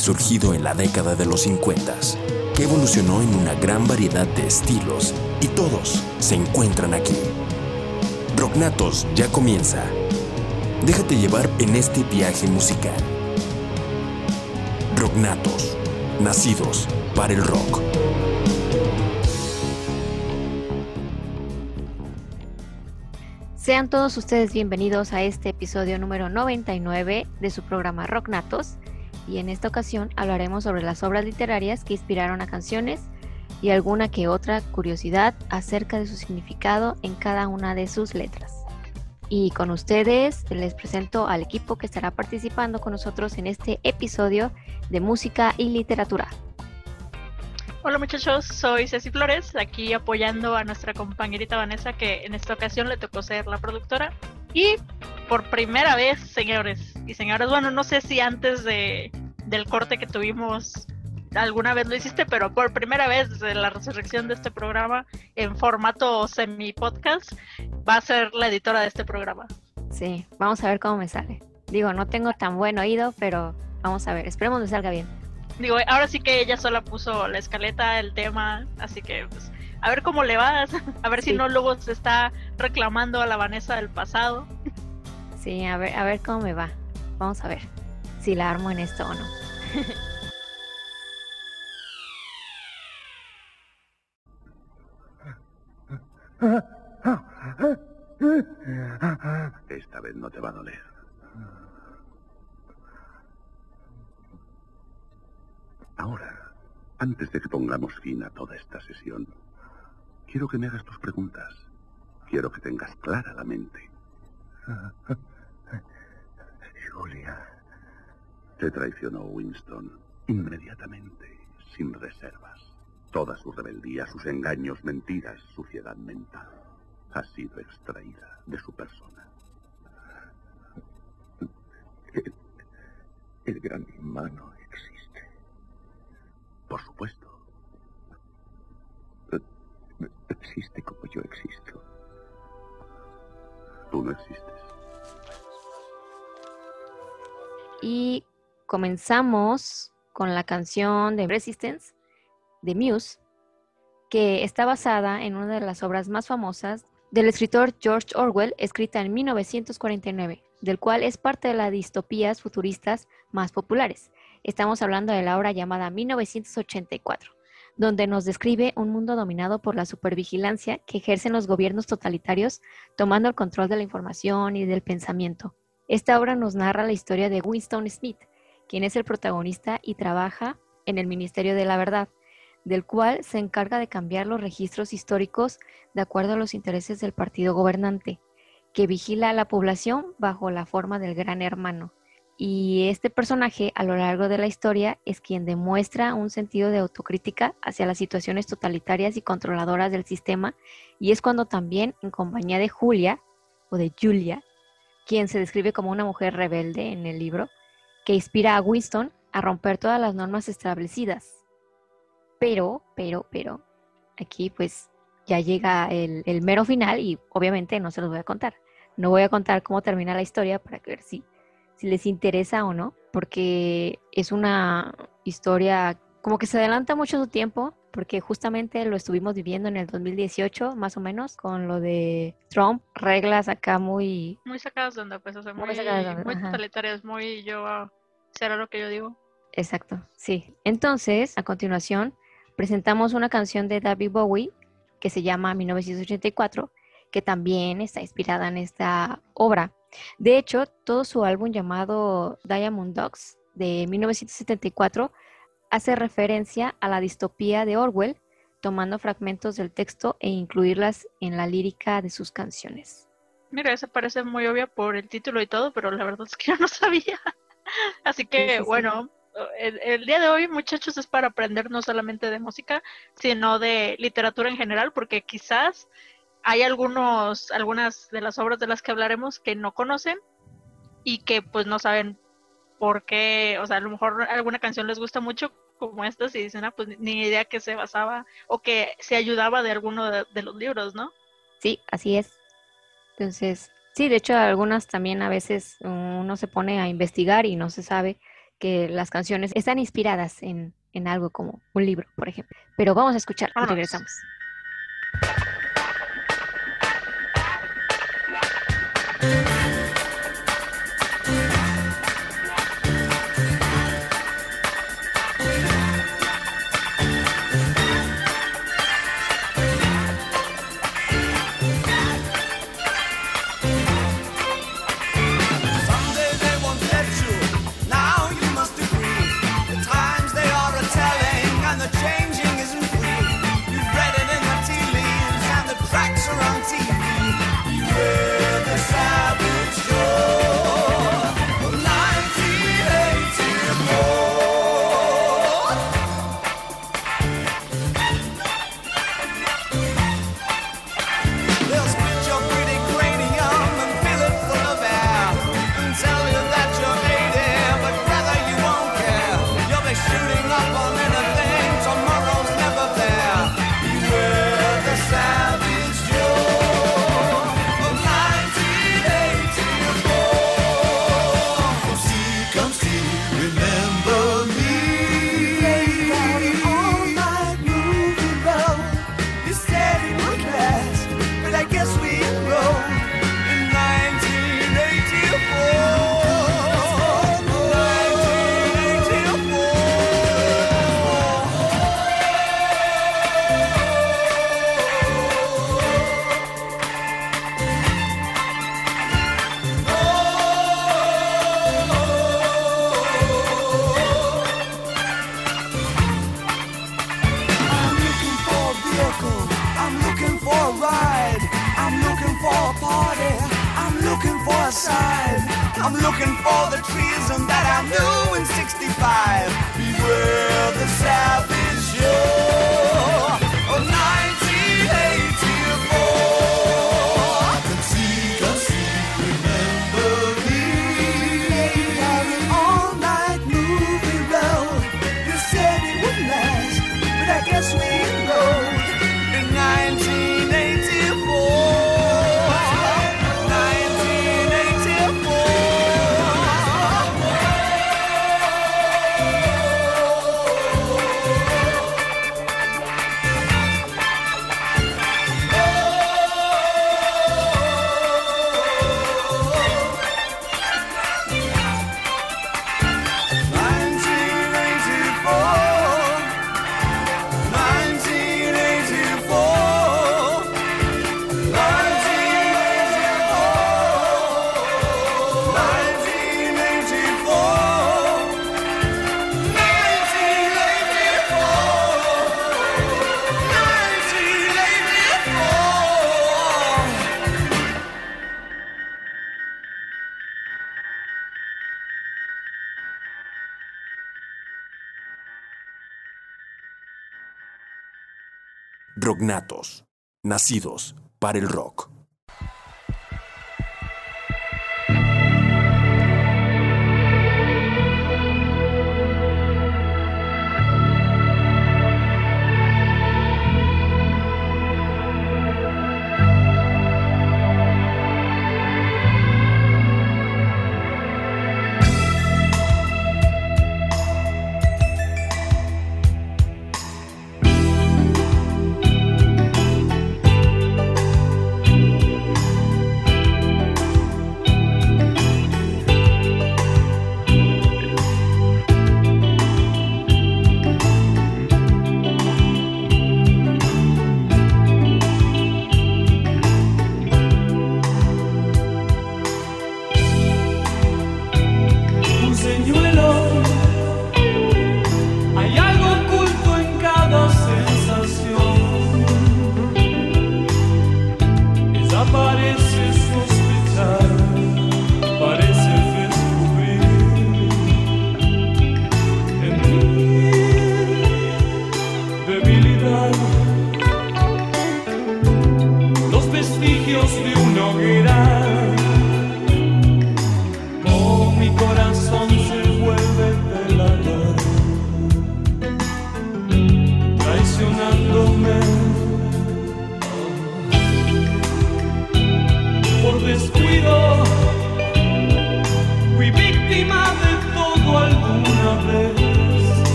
surgido en la década de los 50, que evolucionó en una gran variedad de estilos y todos se encuentran aquí. Rocknatos ya comienza. Déjate llevar en este viaje musical. Rocknatos, nacidos para el rock. Sean todos ustedes bienvenidos a este episodio número 99 de su programa Rock Natos y en esta ocasión hablaremos sobre las obras literarias que inspiraron a canciones y alguna que otra curiosidad acerca de su significado en cada una de sus letras. Y con ustedes les presento al equipo que estará participando con nosotros en este episodio de música y literatura. Hola muchachos, soy Ceci Flores, aquí apoyando a nuestra compañerita Vanessa que en esta ocasión le tocó ser la productora. Y por primera vez, señores y señoras, bueno, no sé si antes de, del corte que tuvimos alguna vez lo hiciste, pero por primera vez desde la resurrección de este programa en formato semi-podcast, va a ser la editora de este programa. Sí, vamos a ver cómo me sale. Digo, no tengo tan buen oído, pero vamos a ver, esperemos que salga bien. Digo, ahora sí que ella sola puso la escaleta, el tema, así que pues, a ver cómo le vas, a ver si no luego se está reclamando a la Vanessa del pasado. Sí, a ver, a ver cómo me va. Vamos a ver si la armo en esto o no. Esta vez no te va a doler. Ahora, antes de que pongamos fin a toda esta sesión, quiero que me hagas tus preguntas. Quiero que tengas clara la mente. Julia. Te traicionó Winston inmediatamente, sin reservas. Toda su rebeldía, sus engaños, mentiras, suciedad mental ha sido extraída de su persona. El, el gran hermano por supuesto. Existe como yo existo. Tú no existes. Y comenzamos con la canción de Resistance de Muse, que está basada en una de las obras más famosas del escritor George Orwell, escrita en 1949, del cual es parte de las distopías futuristas más populares. Estamos hablando de la obra llamada 1984, donde nos describe un mundo dominado por la supervigilancia que ejercen los gobiernos totalitarios tomando el control de la información y del pensamiento. Esta obra nos narra la historia de Winston Smith, quien es el protagonista y trabaja en el Ministerio de la Verdad, del cual se encarga de cambiar los registros históricos de acuerdo a los intereses del partido gobernante, que vigila a la población bajo la forma del gran hermano. Y este personaje a lo largo de la historia es quien demuestra un sentido de autocrítica hacia las situaciones totalitarias y controladoras del sistema y es cuando también en compañía de Julia o de Julia, quien se describe como una mujer rebelde en el libro, que inspira a Winston a romper todas las normas establecidas. Pero, pero, pero, aquí pues ya llega el, mero final y obviamente no se los voy a contar. No voy a contar cómo termina la historia para ver si si les interesa o no, porque es una historia como que se adelanta mucho su tiempo, porque justamente lo estuvimos viviendo en el 2018, más o menos, con lo de Trump, reglas acá muy... Muy sacadas de onda, pues, o sea, muy, muy, totalitarias, muy yo, será lo que yo digo. Exacto, sí. Entonces, a continuación, presentamos una canción de David Bowie que se llama 1984, que también está inspirada en esta obra. De hecho, todo su álbum llamado Diamond Dogs de 1974 hace referencia a la distopía de Orwell, tomando fragmentos del texto e incluirlas en la lírica de sus canciones. Mira, esa parece muy obvia por el título y todo, pero la verdad es que yo no sabía. Así que, bueno, el, el, día de hoy, muchachos, es para aprender no solamente de música, sino de literatura en general, porque quizás hay algunos, algunas de las obras de las que hablaremos que no conocen y que pues no saben por qué, o sea, a lo mejor alguna canción les gusta mucho como estas y dicen, ah, pues ni idea que se basaba o que se ayudaba de alguno de, los libros, ¿no? Sí, así es. Entonces, sí, de hecho algunas también a veces uno se pone a investigar y no se sabe que las canciones están inspiradas en, en algo como un libro, por ejemplo. Pero vamos a escuchar y regresamos. Rocknatos, nacidos para el rock.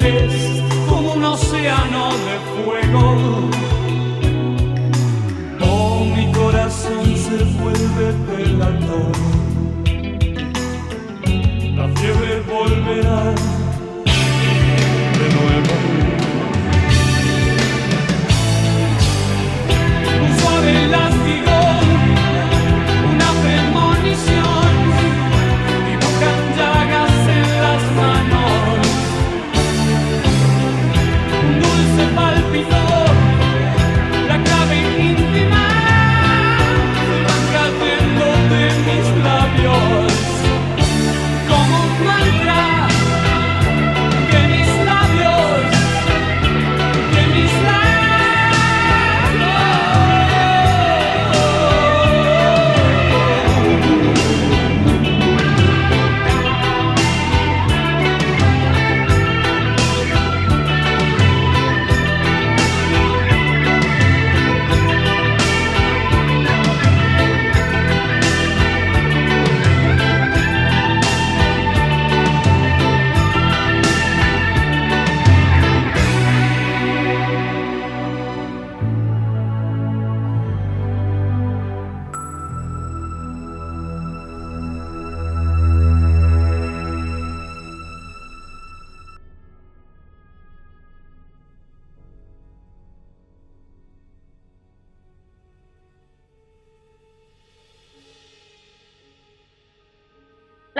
Es como un océano de fuego. volverás.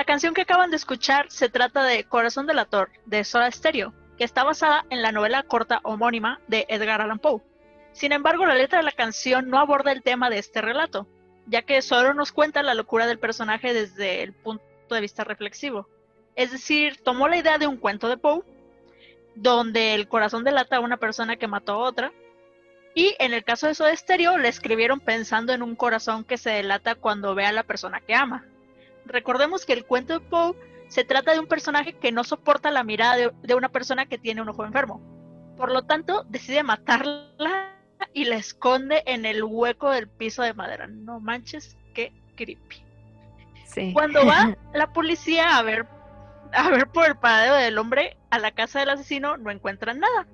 Canción que acaban de escuchar se trata de Corazón Delator, de Soda Stereo, que está basada en la novela corta homónima de Edgar Allan Poe. Sin embargo, la letra de la canción no aborda el tema de este relato, ya que solo nos cuenta la locura del personaje desde el punto de vista reflexivo. Es decir, tomó la idea de un cuento de Poe, donde el corazón delata a una persona que mató a otra, y en el caso de Soda Stereo, le escribieron pensando en un corazón que se delata cuando ve a la persona que ama. Recordemos que el cuento de Poe se trata de un personaje que no soporta la mirada de, de una persona que tiene un ojo enfermo. Por lo tanto, decide matarla y la esconde en el hueco del piso de madera. No manches, qué creepy. Sí. Cuando va la policía a ver, a ver por el paradero del hombre a la casa del asesino, no encuentran nada.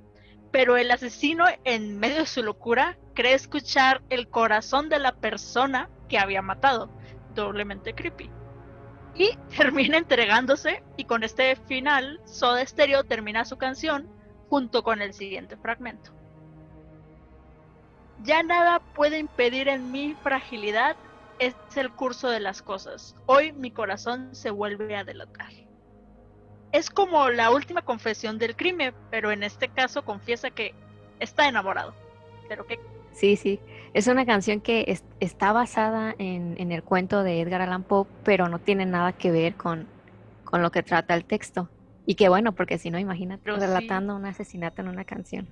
Pero el asesino, en medio de su locura, cree escuchar el corazón de la persona que había matado. Doblemente creepy. Y termina entregándose, y con este final, Soda Stereo termina su canción junto con el siguiente fragmento. Ya nada puede impedir en mi fragilidad, es el curso de las cosas. Hoy mi corazón se vuelve a delatar. Es como la última confesión del crimen, pero en este caso confiesa que está enamorado. Pero que Sí, sí. Es una canción que es- está basada en, en el cuento de Edgar Allan Poe, pero no tiene nada que ver con, con lo que trata el texto. Y qué bueno, porque si no, imagínate Pero sí. relatando un asesinato en una canción.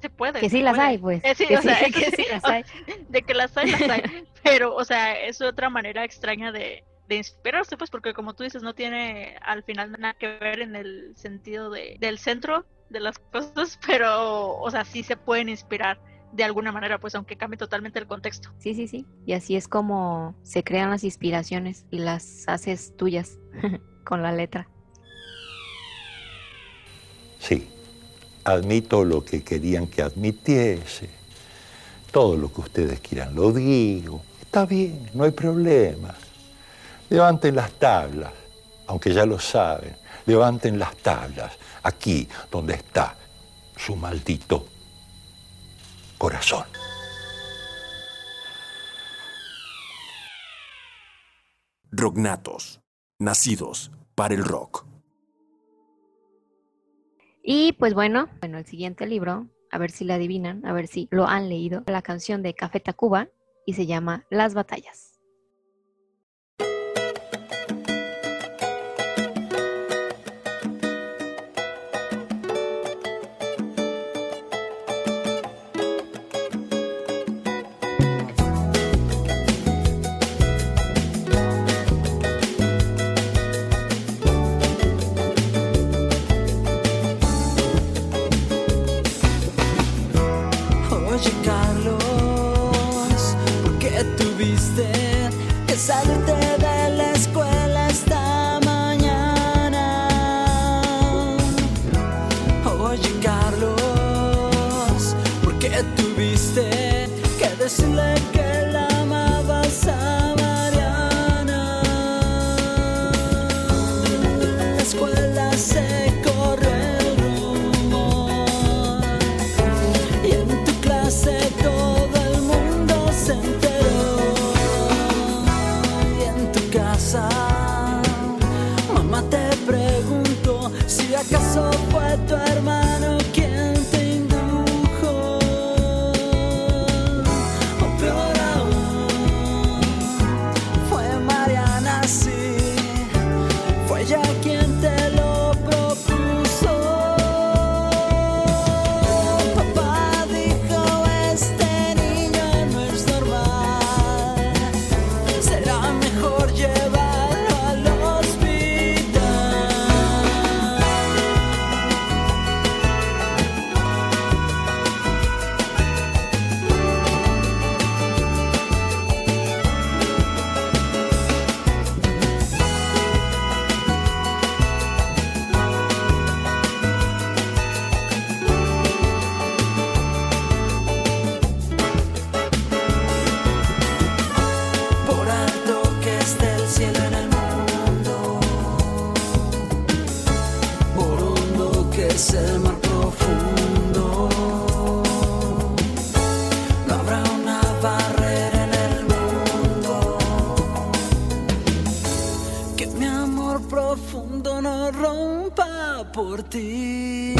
se puede. Que sí las puede. hay, pues. Eh, sí, que o sea, sí, eso que sí, sí las o- hay. de que las hay, las hay. Pero, o sea, es otra manera extraña de, de inspirarse, pues, porque como tú dices, no tiene al final nada que ver en el sentido de, del centro de las cosas, pero, o sea, sí se pueden inspirar de alguna manera, pues, aunque cambie totalmente el contexto. Sí, sí, sí. Y así es como se crean las inspiraciones y las haces tuyas con la letra. Sí, admito lo que querían que admitiese. Todo lo que ustedes quieran lo digo. Está bien, no hay problema. Levanten las tablas, aunque ya lo saben. Levanten las tablas, aquí donde está su maldito corazón. Rocknatos, nacidos para el rock. Y pues bueno, bueno, el siguiente libro, a ver si la adivinan, a ver si lo han leído, la canción de Café Tacuba y se llama Las batallas. Escuela se corre el rumor y en tu clase todo el mundo se enteró. Y en tu casa, mamá te preguntó si acaso fue tu hermano profundo no rompa por ti.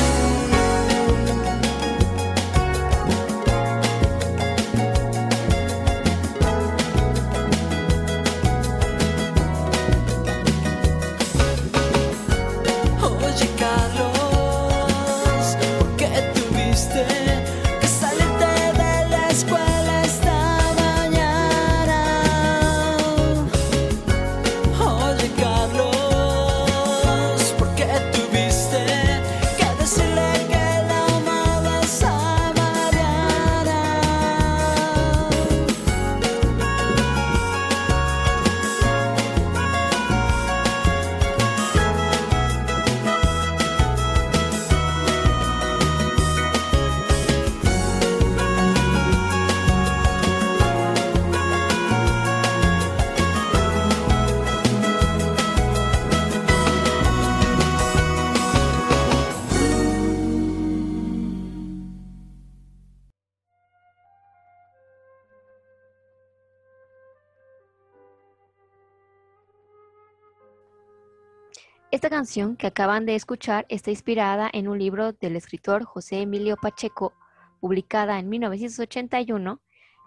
Canción que acaban de escuchar está inspirada en un libro del escritor José Emilio Pacheco, publicada en 1981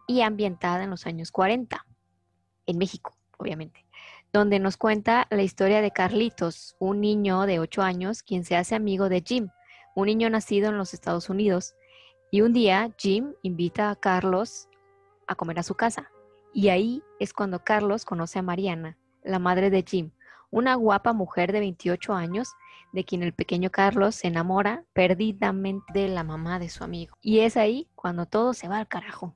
y ambientada en los años 40, en México, obviamente, donde nos cuenta la historia de Carlitos, un niño de 8 años quien se hace amigo de Jim, un niño nacido en los Estados Unidos Y un día Jim invita a Carlos a comer a su casa. Y ahí es cuando Carlos conoce a Mariana, la madre de Jim, una guapa mujer de 28 años de quien el pequeño Carlos se enamora perdidamente de la mamá de su amigo. Y es ahí cuando todo se va al carajo.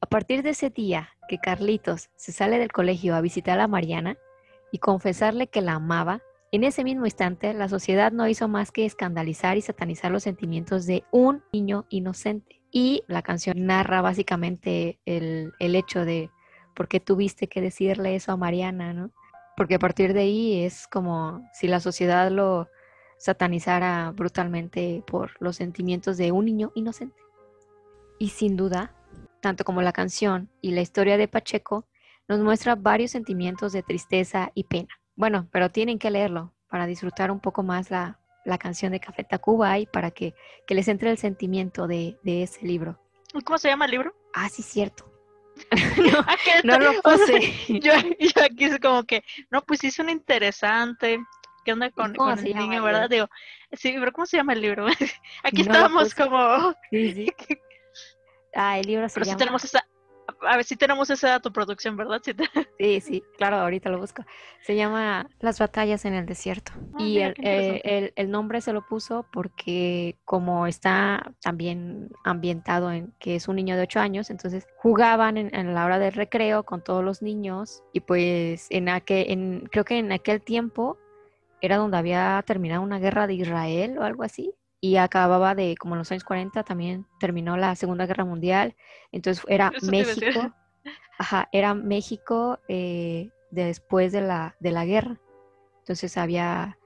A partir de ese día que Carlitos se sale del colegio a visitar a Mariana y confesarle que la amaba, en ese mismo instante la sociedad no hizo más que escandalizar y satanizar los sentimientos de un niño inocente. Y la canción narra básicamente el, el hecho de por qué tuviste que decirle eso a Mariana, ¿no? Porque a partir de ahí es como si la sociedad lo satanizara brutalmente por los sentimientos de un niño inocente. Y sin duda, tanto como la canción y la historia de Pacheco, nos muestra varios sentimientos de tristeza y pena. Bueno, pero tienen que leerlo para disfrutar un poco más la, la canción de Café Tacuba y para que, que les entre el sentimiento de, de ese libro. ¿Cómo se llama el libro? Ah, sí, cierto. No lo puse. Yo, yo aquí es como que, no, pues sí suena interesante. ¿Qué onda con, con el niño, verdad? Digo, sí, pero ¿cómo se llama el libro? Aquí No estábamos como, Sí, sí. Ah, el libro se pero sí llama... tenemos esa, a ver, sí tenemos esa dato producción, ¿verdad? Sí te- Sí, sí, claro, ahorita lo busco. Se llama Las batallas en el desierto. Ah, y mira, el, qué eh, el- el nombre se lo puso porque como está también ambientado en que es un niño de 8 años, entonces jugaban en, en la hora del recreo con todos los niños y pues en aquel, en, creo que en aquel tiempo era donde había terminado una guerra de Israel o algo así. Y acababa de, como en los años 40, también terminó la Segunda Guerra Mundial. Entonces era Eso. México. Ajá, era México eh, después de la, de la guerra. Entonces había,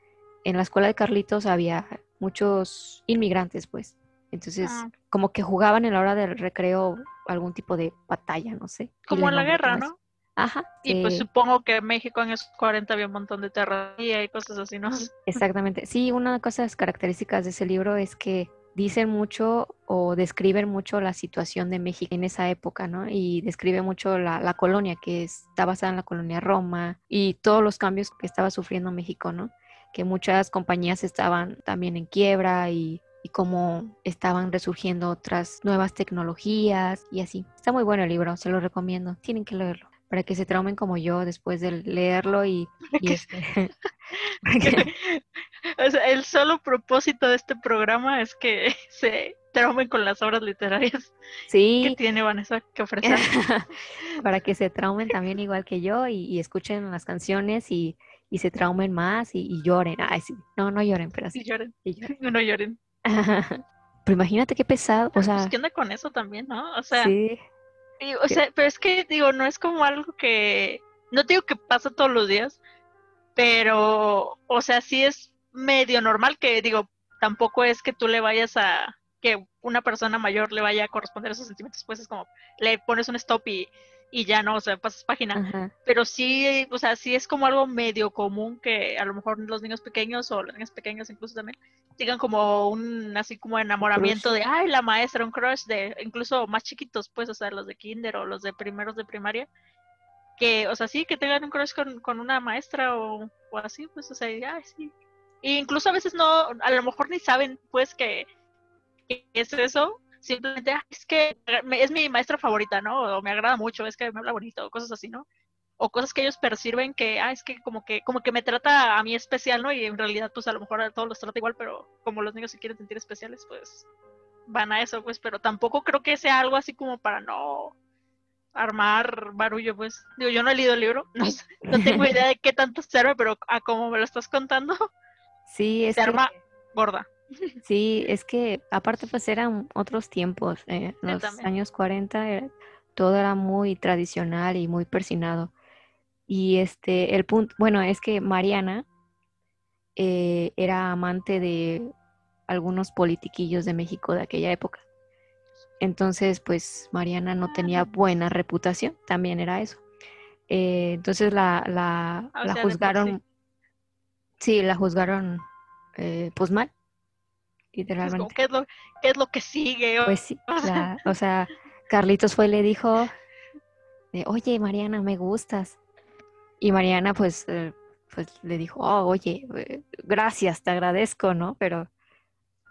en la escuela de Carlitos había muchos inmigrantes, pues. Entonces, Ah, como que jugaban en la hora del recreo algún tipo de batalla, no sé. como en la guerra. ¿no? Ajá. Y pues supongo que en México en esos 40 había un montón de terraría y cosas así, ¿no? Exactamente. Sí, una de las características de ese libro es que dicen mucho o describen mucho la situación de México en esa época, ¿no? Y describe mucho la, la colonia, que está basada en la colonia Roma y todos los cambios que estaba sufriendo México, ¿no? Que muchas compañías estaban también en quiebra y, y cómo estaban resurgiendo otras nuevas tecnologías y así. Está muy bueno el libro, se lo recomiendo. Tienen que leerlo para que se traumen como yo después de leerlo y, este, O sea, el solo propósito de este programa es que se traumen con las obras literarias que tiene Vanessa que ofrecer. para que se traumen también igual que yo y, y escuchen las canciones y, y se traumen más y, lloren. Ay, sí, no, no lloren, pero Y sí. lloren, lloren. no lloren. Pero imagínate qué pesado, o Pues, sea, ¿qué onda con eso también, no? O sea, sí, y- o sea, pero es que digo, no es como algo que, no digo que pasa todos los días, pero, o sea, sí es medio normal que, digo, tampoco es que tú le vayas a, que una persona mayor le vaya a corresponder a esos sentimientos, pues es como, le pones un stop y, y ya no, o sea, pasas página. ajá, Pero sí, o sea, sí es como algo medio común que a lo mejor los niños pequeños o las niñas pequeñas incluso también tengan como un así como enamoramiento de, ay, la maestra, un crush de incluso más chiquitos, pues, o sea, los de kinder o los de primeros de primaria, que, o sea, sí, que tengan un crush con, con una maestra o, o así, pues, o sea, y, ay, sí. E incluso a veces no, a lo mejor ni saben, pues, que, que es eso, simplemente, "Ah, es que me- es mi maestra favorita, ¿no? O me agrada mucho, es que me habla bonito, o cosas así, ¿no? O cosas que ellos perciben que, ah, es que como que, como que me trata a mí especial, ¿no? Y en realidad, pues a lo mejor a todos los trata igual, pero como los niños se quieren sentir especiales, pues van a eso, pues, pero tampoco creo que sea algo así como para no armar barullo, pues. Digo, yo no he leído el libro, no, sé- no tengo idea de qué tanto sirve, pero a como me lo estás contando, sí, es se que, arma gorda. sí, es que aparte pues eran otros tiempos, eh, los años 40 era- todo era muy tradicional y muy persinado. Y este, el punto, bueno, es que Mariana eh, era amante de algunos politiquillos de México de aquella época. Entonces, pues Mariana no tenía buena reputación, también era eso. Eh, entonces la, la, Ah, la sea, juzgaron, sí, la juzgaron eh, pues mal, Es como, literalmente. ¿qué es lo, qué es lo que sigue? Pues sí, la- o sea, Carlitos fue y le dijo, de, oye, Mariana, me gustas. Y Mariana, pues, eh, pues le dijo, oh, oye, eh, gracias, te agradezco, ¿no? Pero,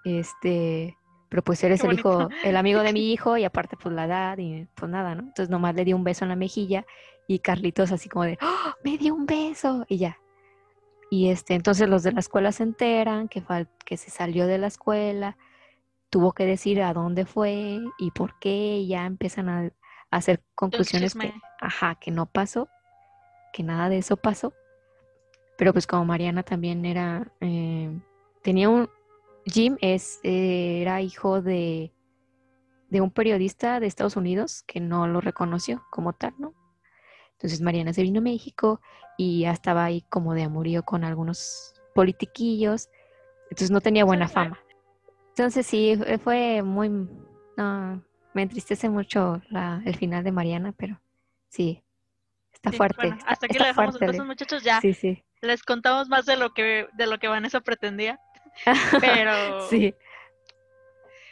este, pero pues eres el hijo, el amigo de mi hijo y aparte pues la edad y pues nada, ¿no? Entonces nomás le di un beso en la mejilla y Carlitos así como de, ¡Oh, me dio un beso y ya. Y este, entonces los de la escuela se enteran que, fal- que se salió de la escuela, tuvo que decir a dónde fue y por qué, y ya empiezan a, a hacer conclusiones que, ajá, que no pasó, que nada de eso pasó. Pero pues como Mariana también era, eh, tenía un, Jim es, eh, era hijo de, de un periodista de Estados Unidos que no lo reconoció como tal, ¿no? Entonces Mariana se vino a México y ya estaba ahí como de amorío con algunos politiquillos, entonces no tenía buena fama. Entonces sí, fue muy, no, me entristece mucho la- el final de Mariana, pero sí, está Sí, fuerte. bueno, está- hasta aquí le dejamos fuerte, entonces, muchachos. Ya Sí, sí. les contamos más de lo que de lo que Vanessa pretendía. Pero Sí,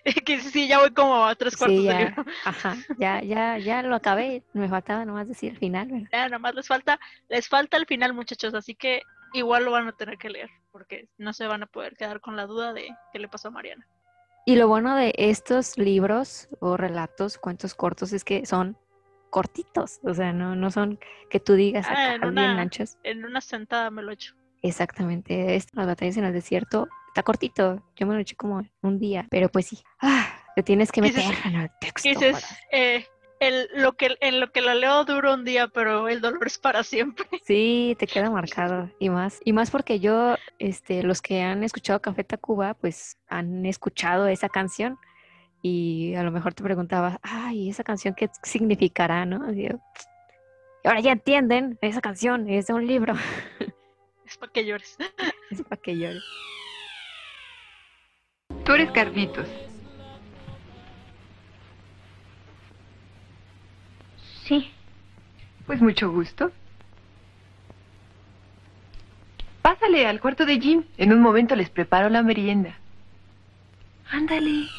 que sí, ya voy como a tres cuartos sí, ya, libro. ajá, ya, ya, ya lo acabé, me faltaba nomás decir el final, ¿verdad? Ya, nomás les falta, les falta el final, muchachos, así que igual lo van a tener que leer, porque no se van a poder quedar con la duda de qué le pasó a Mariana. Y lo bueno de estos libros o relatos, cuentos cortos, es que son cortitos, o sea, no, no son que tú digas Ah, acá en bien una- anchos. En una sentada me lo he hecho. Exactamente, esto, las batallas en el desierto, está cortito, yo me lo eché como un día, pero pues sí, ah, te tienes que ¿Qué meter en el texto. Eh, el, lo que, en lo que lo leo dura un día, pero el dolor es para siempre. Sí, te queda marcado y más. Y más porque yo, este, los que han escuchado Café Tacuba, pues han escuchado esa canción y a lo mejor te preguntabas, ay, esa canción qué significará, ¿no? Y yo, "Y ahora ya entienden, esa canción es de un libro, Es para que llores. es para que llore. Tú eres Carlitos. Sí, Pues mucho gusto. Pásale al cuarto de Jim. En un momento les preparo la merienda. ándale.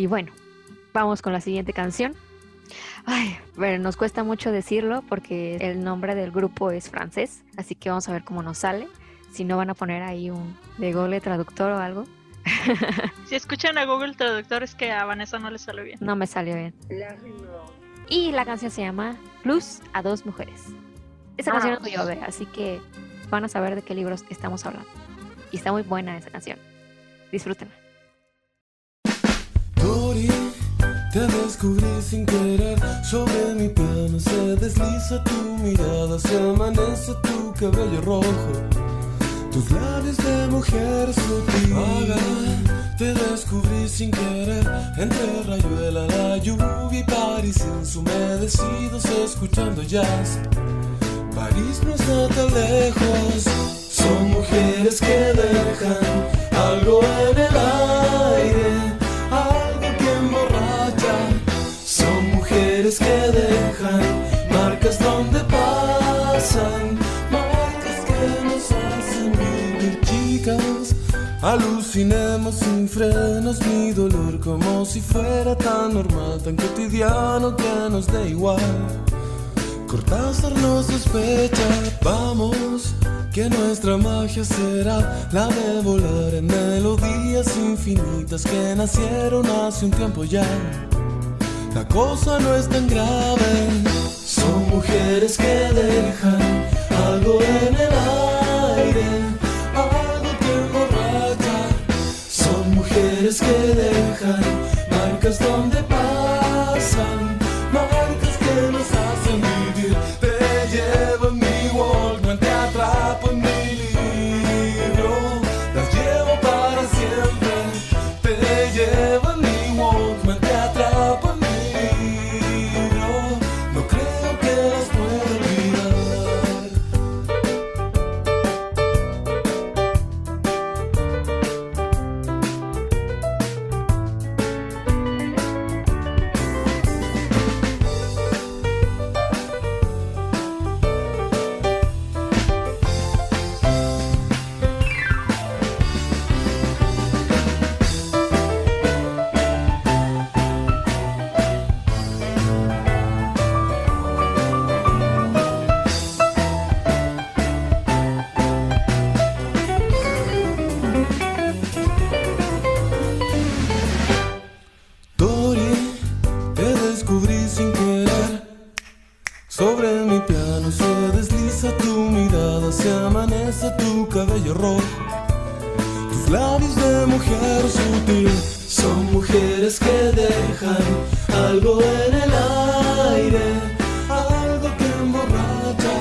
Y bueno, vamos con la siguiente canción. Ay, pero nos cuesta mucho decirlo porque el nombre del grupo es francés, así que vamos a ver cómo nos sale. Si no van a poner ahí un de Google Traductor o algo. Si escuchan a Google Traductor es que a Vanessa no le sale bien. No me salió bien. Y la canción se llama Plus a dos mujeres. Esa canción es muy obvia, así que van a saber de qué libros estamos hablando. Y está muy buena esa canción. Disfrútenla. Te descubrí sin querer. Sobre mi piano se desliza tu mirada, se amanece tu cabello rojo. Tus labios de mujer sutil. Vaga, te descubrí sin querer. Entre rayuela, la lluvia y París ensumedecidos escuchando jazz. París no está tan lejos. Son mujeres que dejan algo en el aire, marcas donde pasan, marcas que nos hacen vivir, chicas. Alucinemos sin frenos mi dolor como si fuera tan normal, tan cotidiano que nos da igual. Cortázar no sospecha, vamos, que nuestra magia será la de volar en melodías infinitas que nacieron hace un tiempo ya. La cosa no es tan grave, son mujeres que dejan algo en el aire, algo que emborracha. Son mujeres que dejan marcas donde pasan, cabello rojo, tus labios de mujer sutil. Son mujeres que dejan algo en el aire, algo que emborracha.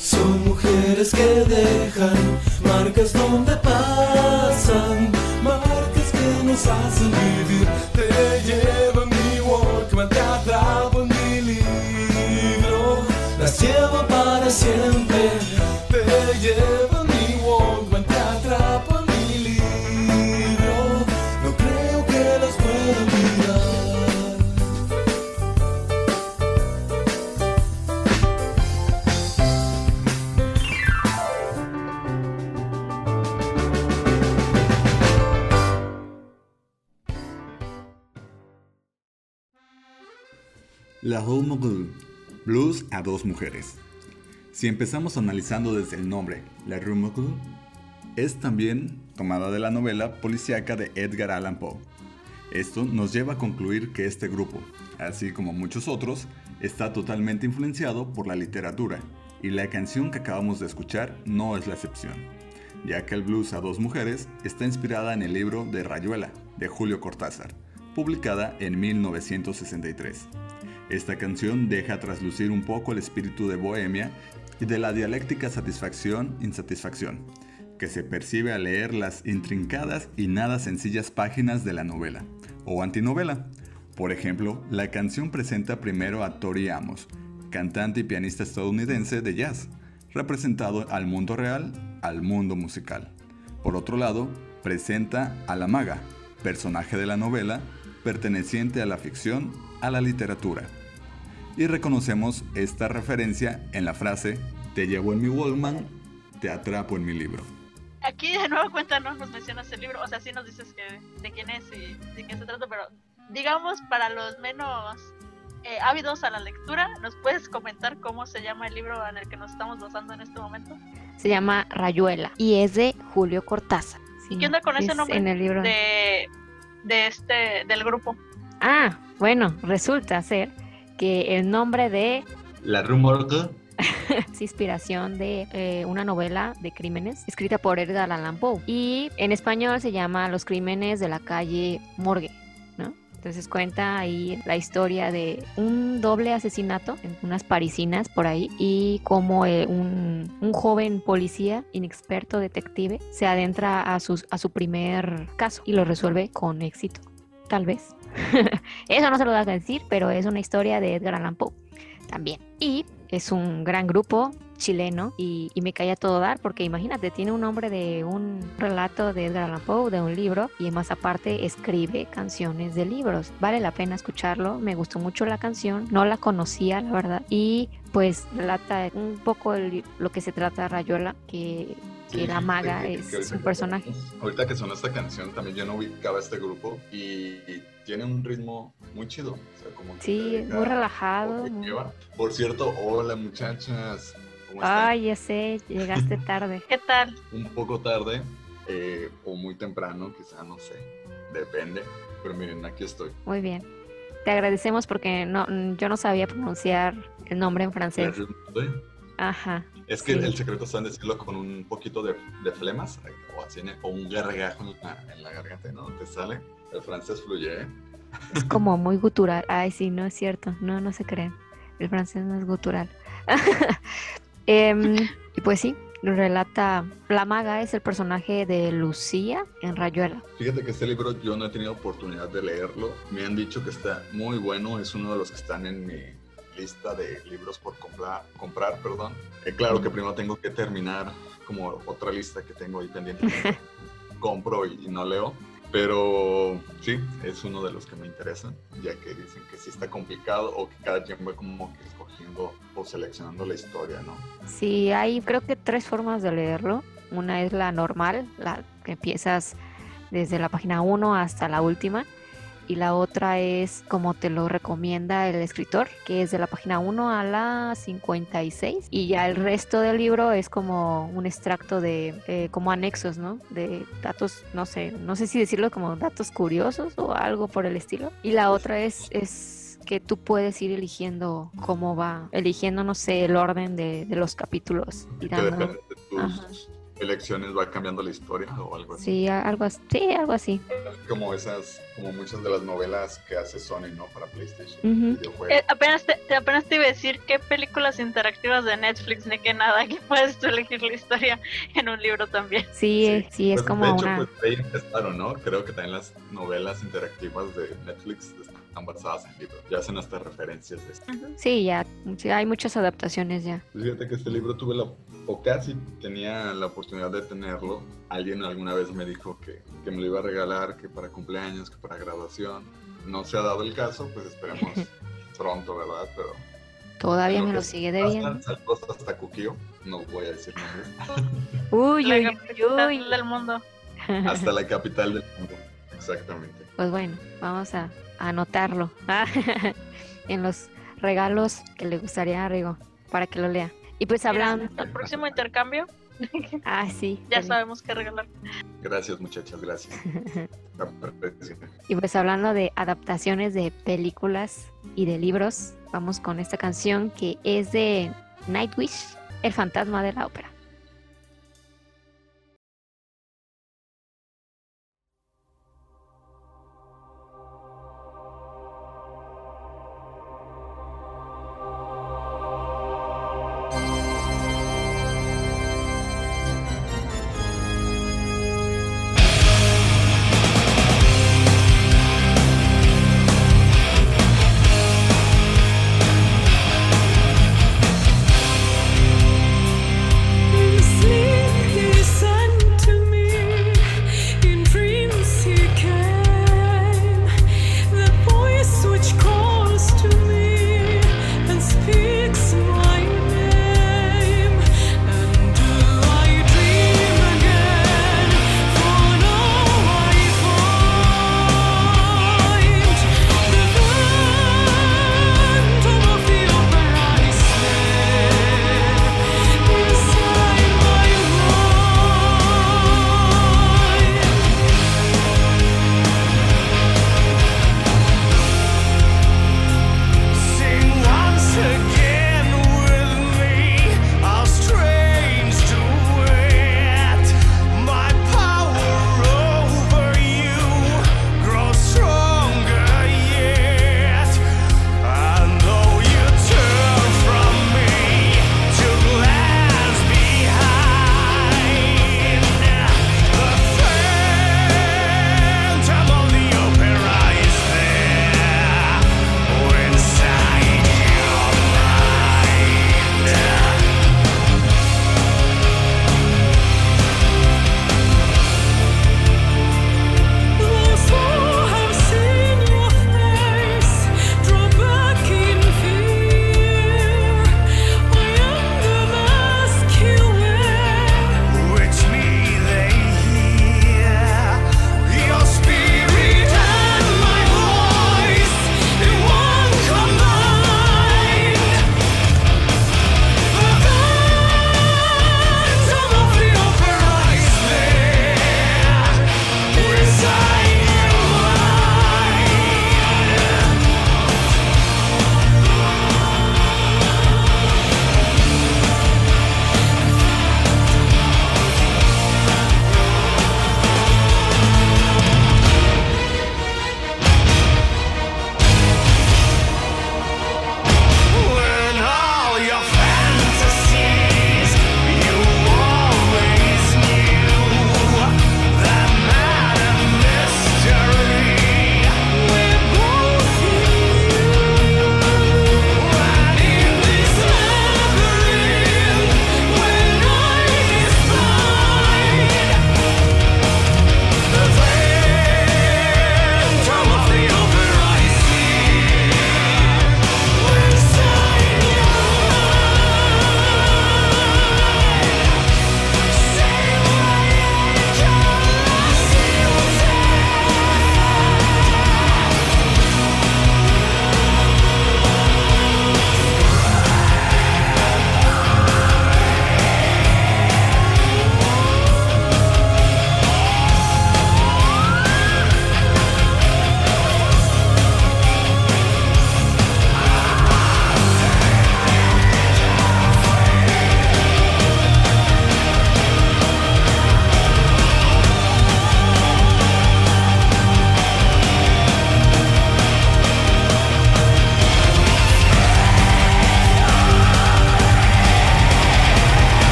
Son mujeres que dejan marcas donde pasan, marcas que nos hacen vivir. Te llevo en mi Walkman, te atrapo en mi libro, las llevo para siempre. Te llevo Blues a dos mujeres. Si empezamos analizando desde el nombre, La Rue Morgue es también tomada de la novela policíaca de Edgar Allan Poe. Esto nos lleva a concluir que este grupo, así como muchos otros, está totalmente influenciado por la literatura, y la canción que acabamos de escuchar no es la excepción, ya que el blues a dos mujeres está inspirada en el libro de Rayuela, de Julio Cortázar, publicada en 1963. Esta canción deja traslucir un poco el espíritu de Bohemia y de la dialéctica satisfacción-insatisfacción, que se percibe al leer las intrincadas y nada sencillas páginas de la novela, o antinovela. Por ejemplo, la canción presenta primero a Tori Amos, cantante y pianista estadounidense de jazz, representado al mundo real, al mundo musical. Por otro lado, presenta a la maga, personaje de la novela, perteneciente a la ficción, a la literatura. Y reconocemos esta referencia en la frase, te llevo en mi Wallman, te atrapo en mi libro. Aquí de nuevo cuéntanos, nos mencionas el libro, o sea, sí nos dices que de quién es y de qué se trata, pero digamos para los menos eh, ávidos a la lectura, ¿nos puedes comentar cómo se llama el libro en el que nos estamos basando en este momento? Se llama Rayuela y es de Julio Cortázar. Sí, ¿Qué onda con ese es nombre En el libro. de, de este del grupo? Ah, bueno, resulta ser que el nombre de La Rue Morgue es inspiración de eh, una novela de crímenes escrita por Edgar Allan Poe y en español se llama Los crímenes de la calle Morgue, ¿no? Entonces cuenta ahí la historia de un doble asesinato en unas parisinas por ahí y cómo eh, un, un joven policía inexperto detective se adentra a, sus, a su primer caso y lo resuelve con éxito, tal vez. Eso no se lo voy a decir, pero es una historia de Edgar Allan Poe también. Y es un gran grupo chileno y, y me cae a todo dar porque imagínate, tiene un nombre de un relato de Edgar Allan Poe, de un libro y más aparte escribe canciones de libros. Vale la pena escucharlo, me gustó mucho la canción, no la conocía la verdad y pues relata un poco el- lo que se trata Rayuela, que, que Sí, la maga que- es que ahorita un que- personaje. Ahorita que sonó esta canción, también yo no ubicaba este grupo y, y tiene un ritmo muy chido. O sea, como Sí, muy relajado. muy-. Por cierto, hola muchachas. ¿Cómo están? Ay, ya sé, llegaste tarde. ¿Qué tal? Un poco tarde eh, o muy temprano, quizá, no sé. Depende. Pero miren, aquí estoy. Muy bien. Te agradecemos porque no, yo no sabía pronunciar el nombre en francés. Ajá. Es que Sí. el secreto está en decirlo con un poquito de, de flemas o, así, o un gargajo en la, en la garganta, ¿no? Te sale. El francés fluye, ¿eh? Es como muy gutural. Ay, sí, no es cierto. No, no se creen. El francés no es gutural. Em, y pues sí, relata. La maga es el personaje de Lucía en Rayuela. Fíjate que este libro yo no he tenido oportunidad de leerlo. Me han dicho que está muy bueno. Es uno de los que están en mi lista de libros por comprar, comprar perdón. Eh, claro que primero tengo que terminar como otra lista que tengo ahí pendiente. Compro y, y no leo. Pero sí, es uno de los que me interesan, ya que dicen que sí está complicado o que cada quien va como que escogiendo o seleccionando la historia, ¿no? Sí, hay creo que tres formas de leerlo. Una es la normal, la que empiezas desde la página 1 hasta la última. Y la otra es como te lo recomienda el escritor, que es de la página 1 a la 56. Y ya el resto del libro es como un extracto de, eh, como anexos, ¿no? De datos, no sé, no sé si decirlo como datos curiosos o algo por el estilo. Y la otra es, es que tú puedes ir eligiendo cómo va, eligiendo, no sé, el orden de, de los capítulos. y Que dando- depende de tus Ajá. Elecciones va cambiando la historia o algo así. Sí, algo así. Sí, algo así. Como esas, como muchas de las novelas que hace Sony, ¿no? Para PlayStation. Ujú. videojuegos. Eh, apenas, te, te- apenas te iba a decir qué películas interactivas de Netflix ni qué nada, que puedes tú elegir la historia en un libro también. Sí, eh, sí, es Pues, como de hecho, una... pues ahí empezaron, ¿no? Creo que también las novelas interactivas de Netflix están basadas en libros. Ya hacen hasta referencias de esto. Sí, ya, sí, hay muchas adaptaciones ya. Pues Fíjate que este libro tuve la, o casi tenía la oportunidad de tenerlo. Alguien alguna vez me dijo que, que me lo iba a regalar, que para cumpleaños, que para graduación. No se ha dado el caso, pues esperemos pronto, ¿verdad? Pero Todavía me lo sigue debiendo. hasta Kukio. No voy a decir nombres. Uy, La uy, capital uy, uy. del mundo. hasta la capital del mundo. Exactamente. Pues bueno, vamos a, a anotarlo en los regalos que le gustaría a Rigo para que lo lea. Y pues hablando... El próximo intercambio, Ah, sí. ya también. sabemos qué regalar. Gracias, muchachas, gracias. Y pues hablando de adaptaciones de películas y de libros, vamos con esta canción que es de Nightwish, el fantasma de la ópera.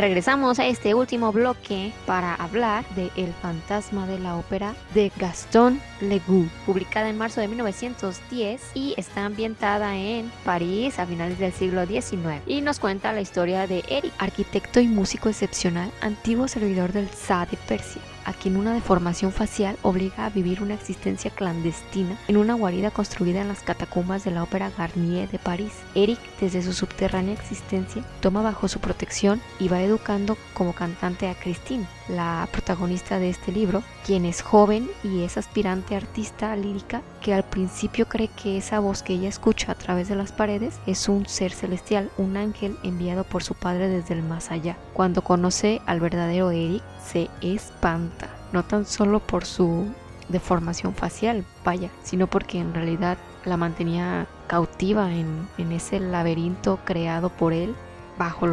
Regresamos a este último bloque para hablar de El fantasma de la ópera de Gaston Legoux, publicada en marzo de 1910 y está ambientada en París a finales del siglo XIX. Y nos cuenta la historia de Eric, arquitecto y músico excepcional, antiguo servidor del Shah de Persia a quien una deformación facial obliga a vivir una existencia clandestina en una guarida construida en las catacumbas de la ópera Garnier de París. Eric, desde su subterránea existencia, toma bajo su protección y va educando como cantante a Christine, la protagonista de este libro, quien es joven y es aspirante artista lírica que al principio cree que esa voz que ella escucha a través de las paredes es un ser celestial, un ángel enviado por su padre desde el más allá. Cuando conoce al verdadero Eric, se espanta, no tan solo por su deformación facial, vaya, sino porque en realidad la mantenía cautiva en, ese laberinto creado por él bajo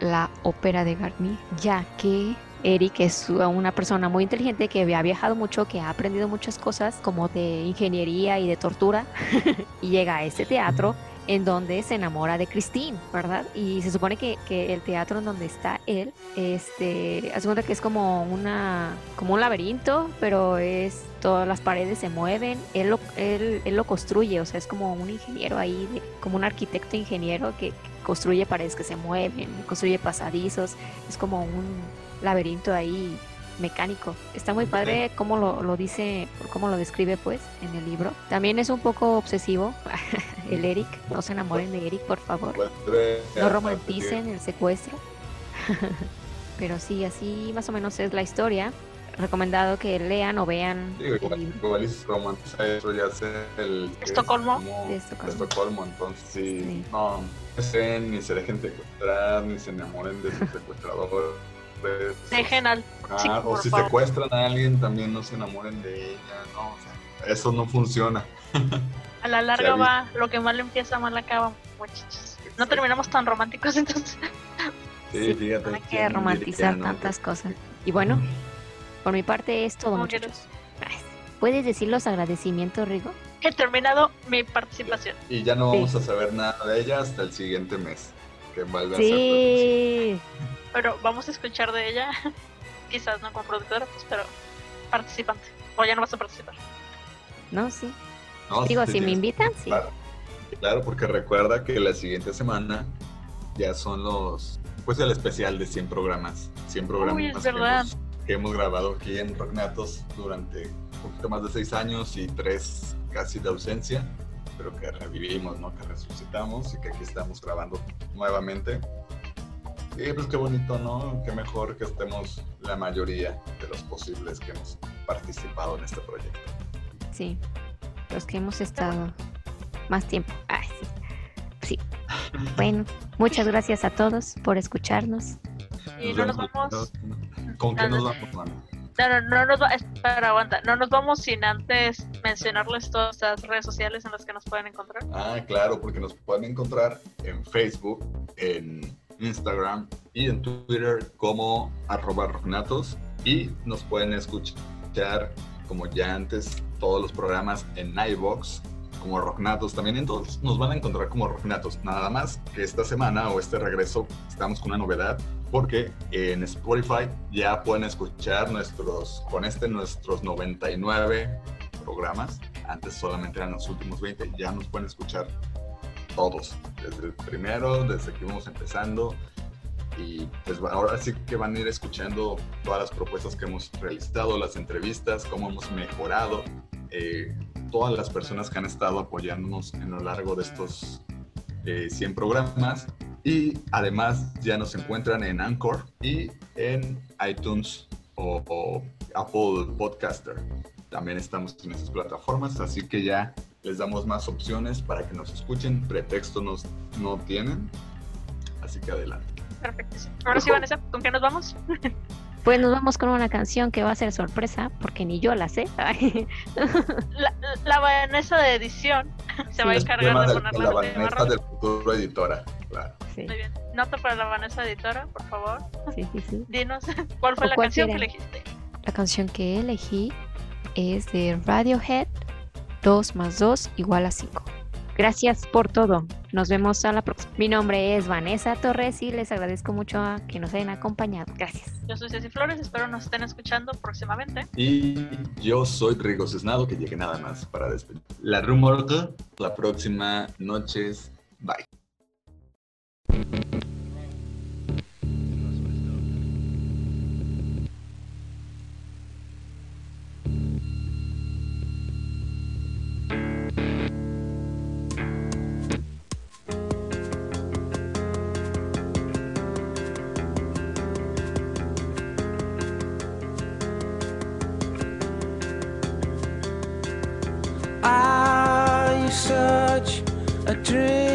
la ópera de Garnier, ya que Eric es una persona muy inteligente que ha viajado mucho, que ha aprendido muchas cosas como de ingeniería y de tortura y llega a este teatro en donde se enamora de Christine, ¿verdad? Y se supone que, que el teatro en donde está él, este, hace cuenta que es como una, como un laberinto, pero es todas las paredes se mueven, él lo, él, él lo construye, o sea, es como un ingeniero ahí, como un arquitecto ingeniero que, que construye paredes que se mueven, construye pasadizos, es como un laberinto ahí mecánico. Está muy padre cómo lo, lo dice, cómo lo describe pues en el libro. También es un poco obsesivo el Eric. No se enamoren de Eric, por favor. No romanticen el secuestro. Pero sí, así más o menos es la historia. Recomendado que lean o vean Digo, el igual, libro. igual y se romantiza eso ya sea el Estocolmo. De Estocolmo. Estocolmo, entonces sí, Sí. no no ni se dejen secuestrar, ni se enamoren de sus secuestradores. Dejen al Ah, chico, o si favor. secuestran a alguien, también no se enamoren de ella, no, o sea, eso no funciona. A la larga va, lo que mal empieza, mal acaba, muchachos. No terminamos tan románticos entonces. Sí, Sí, fíjate. No hay que ¿quién romantizar diría, no? tantas cosas. Y bueno, por mi parte es todo, ¿Cómo muchachos. ¿Puedes decir los agradecimientos, Rigo? He terminado mi participación. Y ya no Sí. vamos a saber nada de ella hasta el siguiente mes, que vuelve a ser Sí. Pero vamos a escuchar de ella. Quizás no como productora, pues, pero participante. O ya no vas a participar. No, sí. No, Digo, si me invitan, sí. Claro, claro, porque recuerda que la siguiente semana ya son los, pues el especial de 100 programas. 100 programas Uy, es que, verdad. hemos, que hemos grabado aquí en Rognatos durante un poquito más de 6 años y 3 casi de ausencia, pero que revivimos, ¿no? Que resucitamos y que aquí estamos grabando nuevamente. Y pues qué bonito, ¿no? Qué mejor que estemos la mayoría de los posibles que hemos participado en este proyecto. Sí. Los que hemos estado más tiempo. Ay, sí. Sí. Bueno, muchas gracias a todos por escucharnos. Y no nos vamos. ¿Con qué nos no. vamos, mano? No, no, no nos va. No nos vamos sin antes mencionarles todas las redes sociales en las que nos pueden encontrar. Ah, claro, porque nos pueden encontrar en Facebook, en Instagram y en Twitter como arroba rognatos y nos pueden escuchar como ya antes todos los programas en iVox como Rocknatos también en todos nos van a encontrar como Rocknatos nada más que esta semana o este regreso estamos con una novedad porque en Spotify ya pueden escuchar nuestros con este nuestros 99 programas. Antes solamente eran los últimos 20 ya nos pueden escuchar todos, desde el primero, desde que íbamos empezando. Y pues ahora sí que van a ir escuchando todas las propuestas que hemos realizado, las entrevistas, cómo hemos mejorado, eh, todas las personas que han estado apoyándonos en lo largo de estos eh, 100 programas. Y además ya nos encuentran en Anchor y en iTunes o, o Apple Podcaster. También estamos en esas plataformas, así que ya les damos más opciones para que nos escuchen. Pretexto nos, no tienen, así que adelante. Perfecto. Ahora sí, Vanessa, ¿con qué nos vamos? Pues nos vamos con una canción que va a ser sorpresa, porque ni yo la sé. La, la Vanessa de edición se va a encargar de ponerla la Vanessa del futuro editora, claro. sí, Muy bien. Nota para la Vanessa editora, por favor. sí, sí, sí. Dinos cuál fue ¿O la cuál canción que quieren? elegiste. La canción que elegí es de Radiohead, 2 más 2 igual a 5. Gracias por todo. Nos vemos a la próxima. Mi nombre es Vanessa Torres y les agradezco mucho a que nos hayan acompañado. Gracias. Yo soy Ceci Flores, espero nos estén escuchando próximamente. Y yo soy Rigo Cisnado, que llegue nada más para despedir. La Rumorca, la próxima noches. Bye. dream.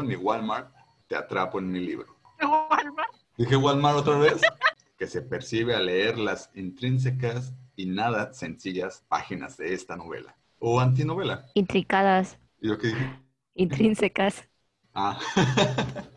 en mi Walmart, te atrapo en mi libro. ¿Walmart? Dije Walmart otra vez. que se percibe al leer las intrínsecas y nada sencillas páginas de esta novela. O antinovela. Intricadas. ¿Y yo qué dije? Intrínsecas. Ah.